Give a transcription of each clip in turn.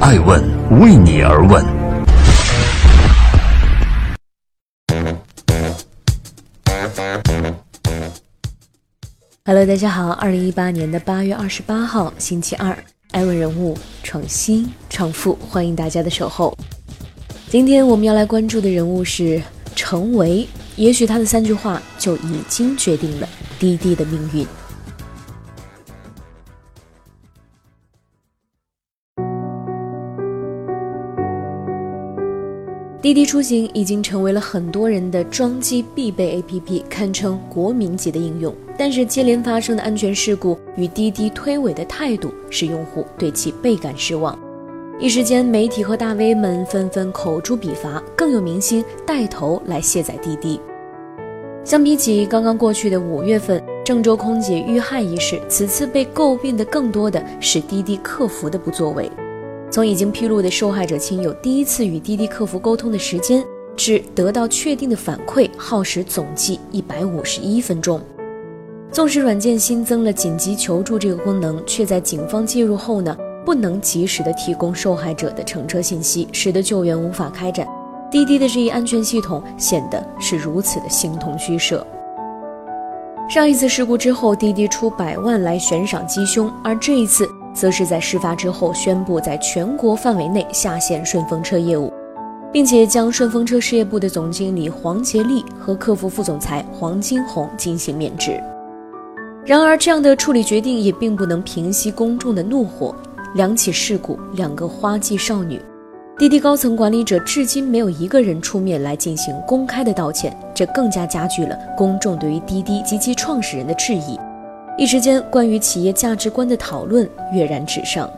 爱问为你而问。Hello，大家好，二零一八年的八月二十八号，星期二，爱问人物创新创富，欢迎大家的守候。今天我们要来关注的人物是程维，也许他的三句话就已经决定了滴滴的命运。滴滴出行已经成为了很多人的装机必备 APP，堪称国民级的应用。但是接连发生的安全事故与滴滴推诿的态度，使用户对其倍感失望。一时间，媒体和大 V 们纷纷口诛笔伐，更有明星带头来卸载滴滴。相比起刚刚过去的五月份郑州空姐遇害一事，此次被诟病的更多的是滴滴客服的不作为。从已经披露的受害者亲友第一次与滴滴客服沟通的时间，至得到确定的反馈，耗时总计一百五十一分钟。纵使软件新增了紧急求助这个功能，却在警方介入后呢，不能及时的提供受害者的乘车信息，使得救援无法开展。滴滴的这一安全系统显得是如此的形同虚设。上一次事故之后，滴滴出百万来悬赏缉凶，而这一次。则是在事发之后宣布在全国范围内下线顺风车业务，并且将顺风车事业部的总经理黄杰利和客服副总裁黄金红进行免职。然而，这样的处理决定也并不能平息公众的怒火。两起事故，两个花季少女，滴滴高层管理者至今没有一个人出面来进行公开的道歉，这更加加剧了公众对于滴滴及其创始人的质疑。一时间，关于企业价值观的讨论跃然纸上。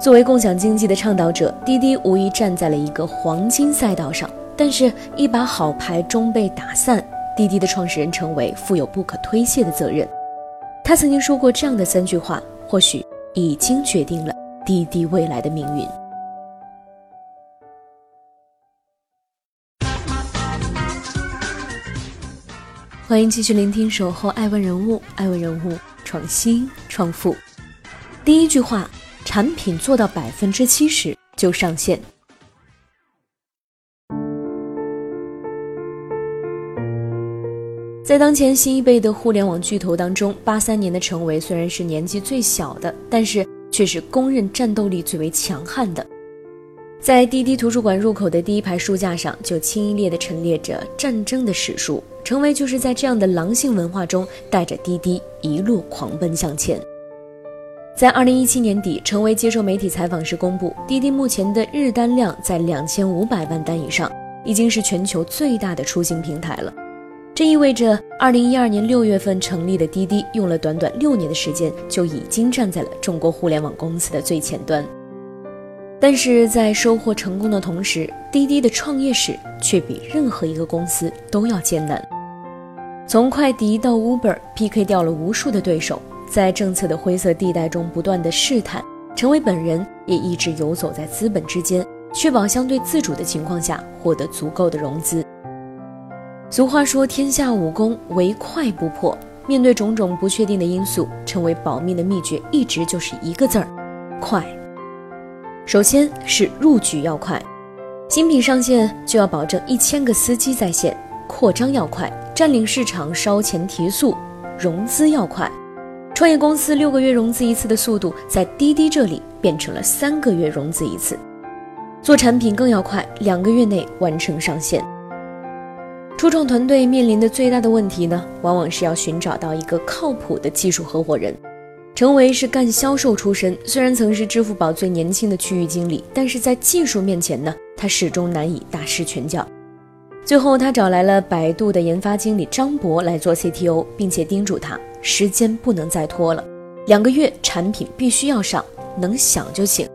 作为共享经济的倡导者，滴滴无疑站在了一个黄金赛道上。但是，一把好牌终被打散，滴滴的创始人成为负有不可推卸的责任。他曾经说过这样的三句话，或许已经决定了滴滴未来的命运。欢迎继续聆听《守候爱问人物》，爱问人物创新创富。第一句话：产品做到百分之七十就上线。在当前新一辈的互联网巨头当中，八三年的程维虽然是年纪最小的，但是却是公认战斗力最为强悍的。在滴滴图书馆入口的第一排书架上，就清一列地陈列着战争的史书。成为就是在这样的狼性文化中，带着滴滴一路狂奔向前。在二零一七年底，程维接受媒体采访时公布，滴滴目前的日单量在两千五百万单以上，已经是全球最大的出行平台了。这意味着，二零一二年六月份成立的滴滴，用了短短六年的时间，就已经站在了中国互联网公司的最前端。但是在收获成功的同时，滴滴的创业史却比任何一个公司都要艰难。从快迪到 Uber，PK 掉了无数的对手，在政策的灰色地带中不断的试探，成为本人也一直游走在资本之间，确保相对自主的情况下获得足够的融资。俗话说，天下武功唯快不破。面对种种不确定的因素，成为保命的秘诀一直就是一个字儿：快。首先是入局要快，新品上线就要保证一千个司机在线；扩张要快，占领市场烧钱提速；融资要快，创业公司六个月融资一次的速度，在滴滴这里变成了三个月融资一次。做产品更要快，两个月内完成上线。初创团队面临的最大的问题呢，往往是要寻找到一个靠谱的技术合伙人。程维是干销售出身，虽然曾是支付宝最年轻的区域经理，但是在技术面前呢，他始终难以大施拳脚。最后，他找来了百度的研发经理张博来做 CTO，并且叮嘱他时间不能再拖了，两个月产品必须要上，能想就行。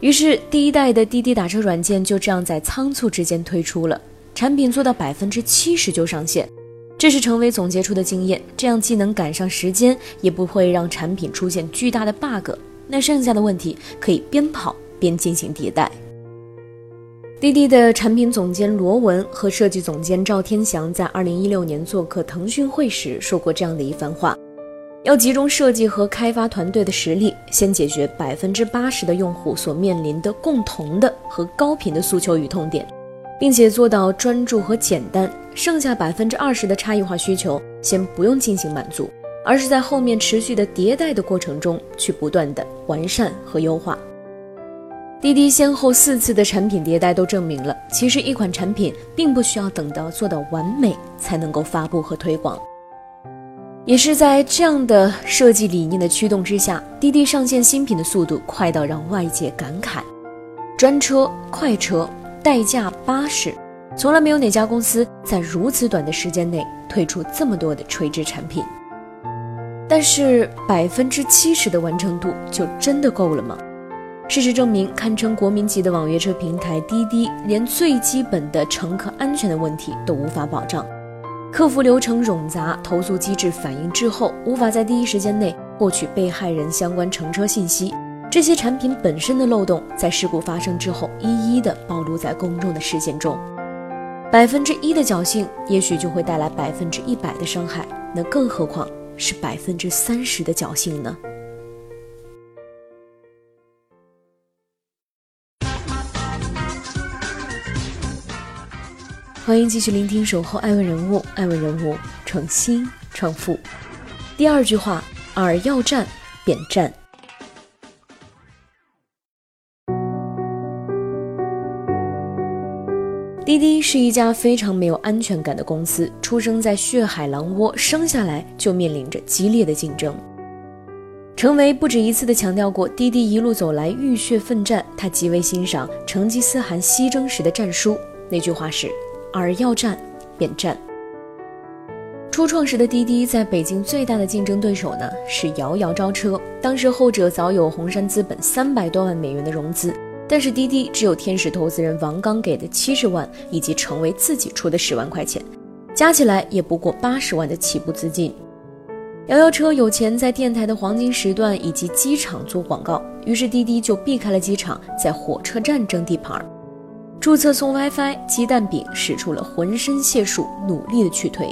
于是，第一代的滴滴打车软件就这样在仓促之间推出了，产品做到百分之七十就上线。这是成为总结出的经验，这样既能赶上时间，也不会让产品出现巨大的 bug。那剩下的问题可以边跑边进行迭代。滴滴的产品总监罗文和设计总监赵天祥在二零一六年做客腾讯会时说过这样的一番话：要集中设计和开发团队的实力，先解决百分之八十的用户所面临的共同的和高频的诉求与痛点，并且做到专注和简单。剩下百分之二十的差异化需求，先不用进行满足，而是在后面持续的迭代的过程中去不断的完善和优化。滴滴先后四次的产品迭代都证明了，其实一款产品并不需要等到做到完美才能够发布和推广。也是在这样的设计理念的驱动之下，滴滴上线新品的速度快到让外界感慨：专车、快车、代驾巴士，从来没有哪家公司在如此短的时间内推出这么多的垂直产品。但是百分之七十的完成度就真的够了吗？事实证明，堪称国民级的网约车平台滴滴，连最基本的乘客安全的问题都无法保障。客服流程冗杂，投诉机制反应滞后，无法在第一时间内获取被害人相关乘车信息。这些产品本身的漏洞，在事故发生之后一一的暴露在公众的视线中。百分之一的侥幸，也许就会带来百分之一百的伤害，那更何况是百分之三十的侥幸呢？欢迎继续聆听《守候爱问人物》，爱问人物创新创富。第二句话：饵要战，便战。滴滴是一家非常没有安全感的公司，出生在血海狼窝，生下来就面临着激烈的竞争。程维不止一次的强调过，滴滴一路走来浴血奋战，他极为欣赏成吉思汗西征时的战书，那句话是。而要战，便战。初创时的滴滴，在北京最大的竞争对手呢是摇摇招车。当时后者早有红杉资本三百多万美元的融资，但是滴滴只有天使投资人王刚给的七十万，以及成为自己出的十万块钱，加起来也不过八十万的起步资金。摇摇车有钱在电台的黄金时段以及机场做广告，于是滴滴就避开了机场，在火车站争地盘。注册送 WiFi，鸡蛋饼使出了浑身解数，努力的去推。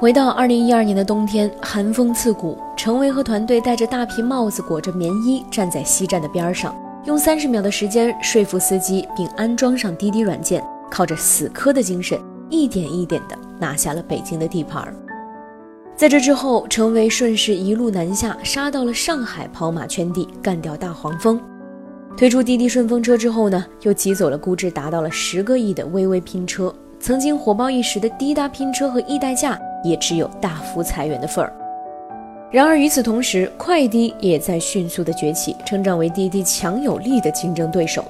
回到二零一二年的冬天，寒风刺骨，程维和团队戴着大皮帽子，裹着棉衣，站在西站的边上，用三十秒的时间说服司机，并安装上滴滴软件，靠着死磕的精神，一点一点的拿下了北京的地盘儿。在这之后，程维顺势一路南下，杀到了上海，跑马圈地，干掉大黄蜂。推出滴滴顺风车之后呢，又挤走了估值达到了十个亿的微微拼车。曾经火爆一时的滴答拼车和易代驾，也只有大幅裁员的份儿。然而与此同时，快滴也在迅速的崛起，成长为滴滴强有力的竞争对手。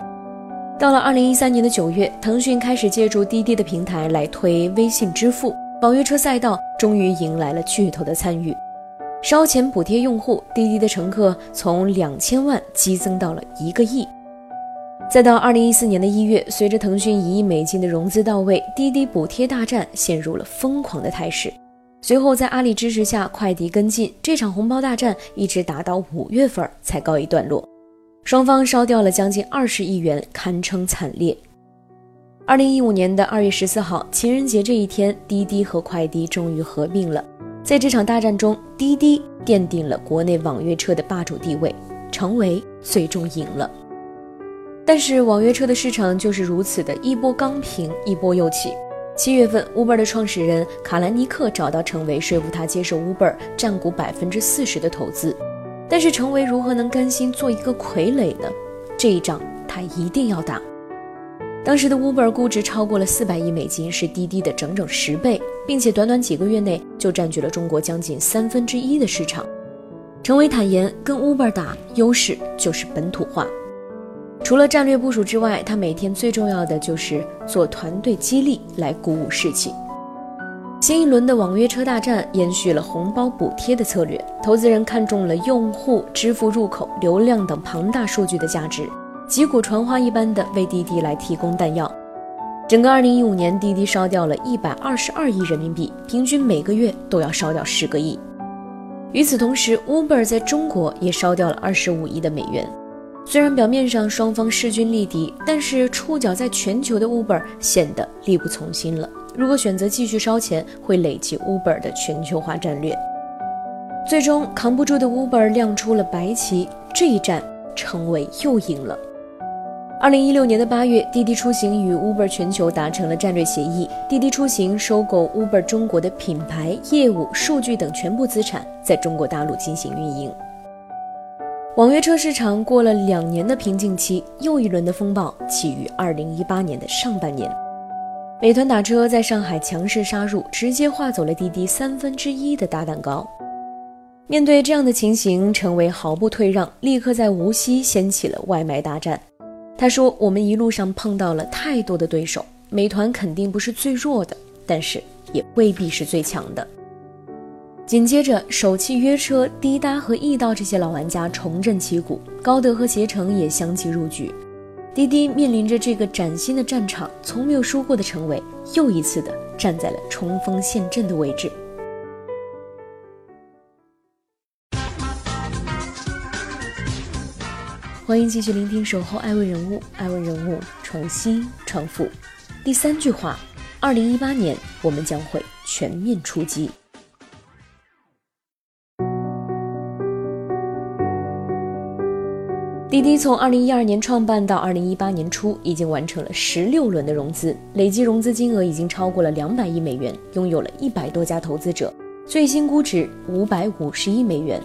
到了二零一三年的九月，腾讯开始借助滴滴的平台来推微信支付，网约车赛道终于迎来了巨头的参与。烧钱补贴用户，滴滴的乘客从两千万激增到了一个亿。再到二零一四年的一月，随着腾讯一亿美金的融资到位，滴滴补贴大战陷入了疯狂的态势。随后在阿里支持下，快递跟进，这场红包大战一直打到五月份才告一段落，双方烧掉了将近二十亿元，堪称惨烈。二零一五年的二月十四号，情人节这一天，滴滴和快滴终于合并了。在这场大战中，滴滴奠定了国内网约车的霸主地位，成为最终赢了。但是网约车的市场就是如此的一波刚平，一波又起。七月份，Uber 的创始人卡兰尼克找到程维，说服他接受 Uber 占股百分之四十的投资。但是程维如何能甘心做一个傀儡呢？这一仗他一定要打。当时的 Uber 估值超过了四百亿美金，是滴滴的整整十倍，并且短短几个月内就占据了中国将近三分之一的市场。程维坦言，跟 Uber 打，优势就是本土化。除了战略部署之外，他每天最重要的就是做团队激励来鼓舞士气。新一轮的网约车大战延续了红包补贴的策略，投资人看中了用户支付入口、流量等庞大数据的价值。击鼓传花一般的为滴滴来提供弹药，整个二零一五年，滴滴烧掉了一百二十二亿人民币，平均每个月都要烧掉十个亿。与此同时，Uber 在中国也烧掉了二十五亿的美元。虽然表面上双方势均力敌，但是触角在全球的 Uber 显得力不从心了。如果选择继续烧钱，会累积 Uber 的全球化战略。最终扛不住的 Uber 亮出了白旗，这一战成为又赢了。二零一六年的八月，滴滴出行与 Uber 全球达成了战略协议，滴滴出行收购 Uber 中国的品牌、业务、数据等全部资产，在中国大陆进行运营。网约车市场过了两年的瓶颈期，又一轮的风暴起于二零一八年的上半年。美团打车在上海强势杀入，直接划走了滴滴三分之一的大蛋糕。面对这样的情形，陈维毫不退让，立刻在无锡掀起了外卖大战。他说：“我们一路上碰到了太多的对手，美团肯定不是最弱的，但是也未必是最强的。”紧接着，首汽约车、滴答和易到这些老玩家重振旗鼓，高德和携程也相继入局。滴滴面临着这个崭新的战场，从没有输过的陈伟又一次的站在了冲锋陷阵的位置。欢迎继续聆听《守候爱问人物》，爱问人物重新创富。第三句话：二零一八年，我们将会全面出击。滴滴从二零一二年创办到二零一八年初，已经完成了十六轮的融资，累计融资金额已经超过了两百亿美元，拥有了一百多家投资者，最新估值五百五十亿美元。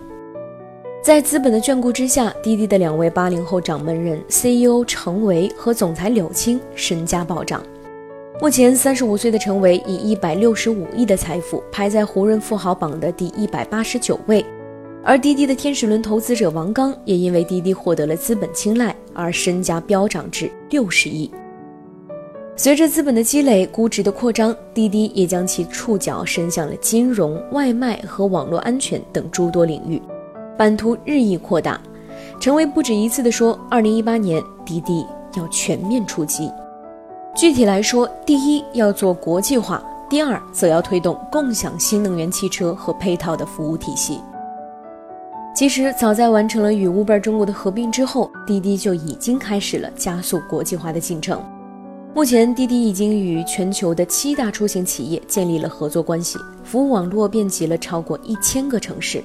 在资本的眷顾之下，滴滴的两位八零后掌门人 CEO 程维和总裁柳青身家暴涨。目前三十五岁的程维以一百六十五亿的财富排在胡润富豪榜的第一百八十九位，而滴滴的天使轮投资者王刚也因为滴滴获得了资本青睐而身家飙涨至六十亿。随着资本的积累，估值的扩张，滴滴也将其触角伸向了金融、外卖和网络安全等诸多领域。版图日益扩大，陈维不止一次地说，二零一八年滴滴要全面出击。具体来说，第一要做国际化，第二则要推动共享新能源汽车和配套的服务体系。其实，早在完成了与 Uber 中国的合并之后，滴滴就已经开始了加速国际化的进程。目前，滴滴已经与全球的七大出行企业建立了合作关系，服务网络遍及了超过一千个城市。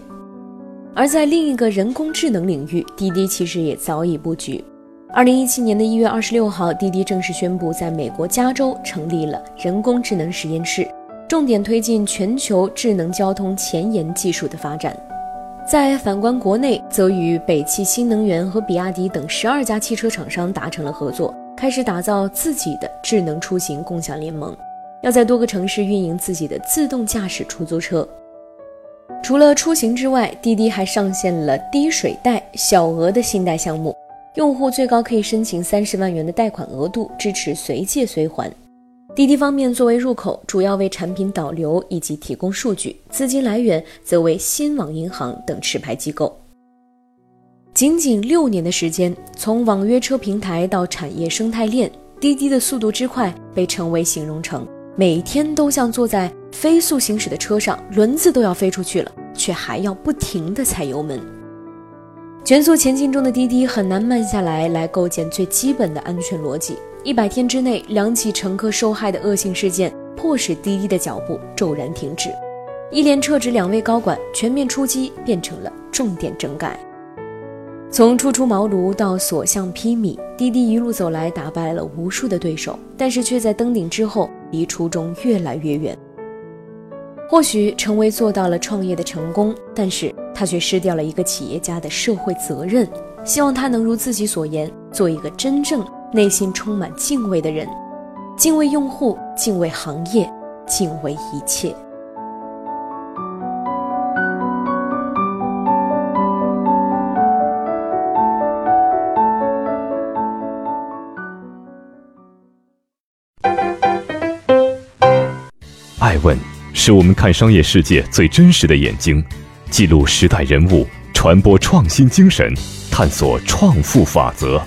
而在另一个人工智能领域，滴滴其实也早已布局。二零一七年的一月二十六号，滴滴正式宣布在美国加州成立了人工智能实验室，重点推进全球智能交通前沿技术的发展。在反观国内，则与北汽新能源和比亚迪等十二家汽车厂商达成了合作，开始打造自己的智能出行共享联盟，要在多个城市运营自己的自动驾驶出租车。除了出行之外，滴滴还上线了低水贷小额的信贷项目，用户最高可以申请三十万元的贷款额度，支持随借随还。滴滴方面作为入口，主要为产品导流以及提供数据，资金来源则为新网银行等持牌机构。仅仅六年的时间，从网约车平台到产业生态链，滴滴的速度之快被称为形容成每天都像坐在。飞速行驶的车上，轮子都要飞出去了，却还要不停地踩油门。全速前进中的滴滴很难慢下来，来构建最基本的安全逻辑。一百天之内，两起乘客受害的恶性事件，迫使滴滴的脚步骤然停止。一连撤职两位高管，全面出击变成了重点整改。从初出茅庐到所向披靡，滴滴一路走来，打败了无数的对手，但是却在登顶之后，离初衷越来越远。或许陈威做到了创业的成功，但是他却失掉了一个企业家的社会责任。希望他能如自己所言，做一个真正内心充满敬畏的人，敬畏用户，敬畏行业，敬畏一切。爱问。是我们看商业世界最真实的眼睛，记录时代人物，传播创新精神，探索创富法则。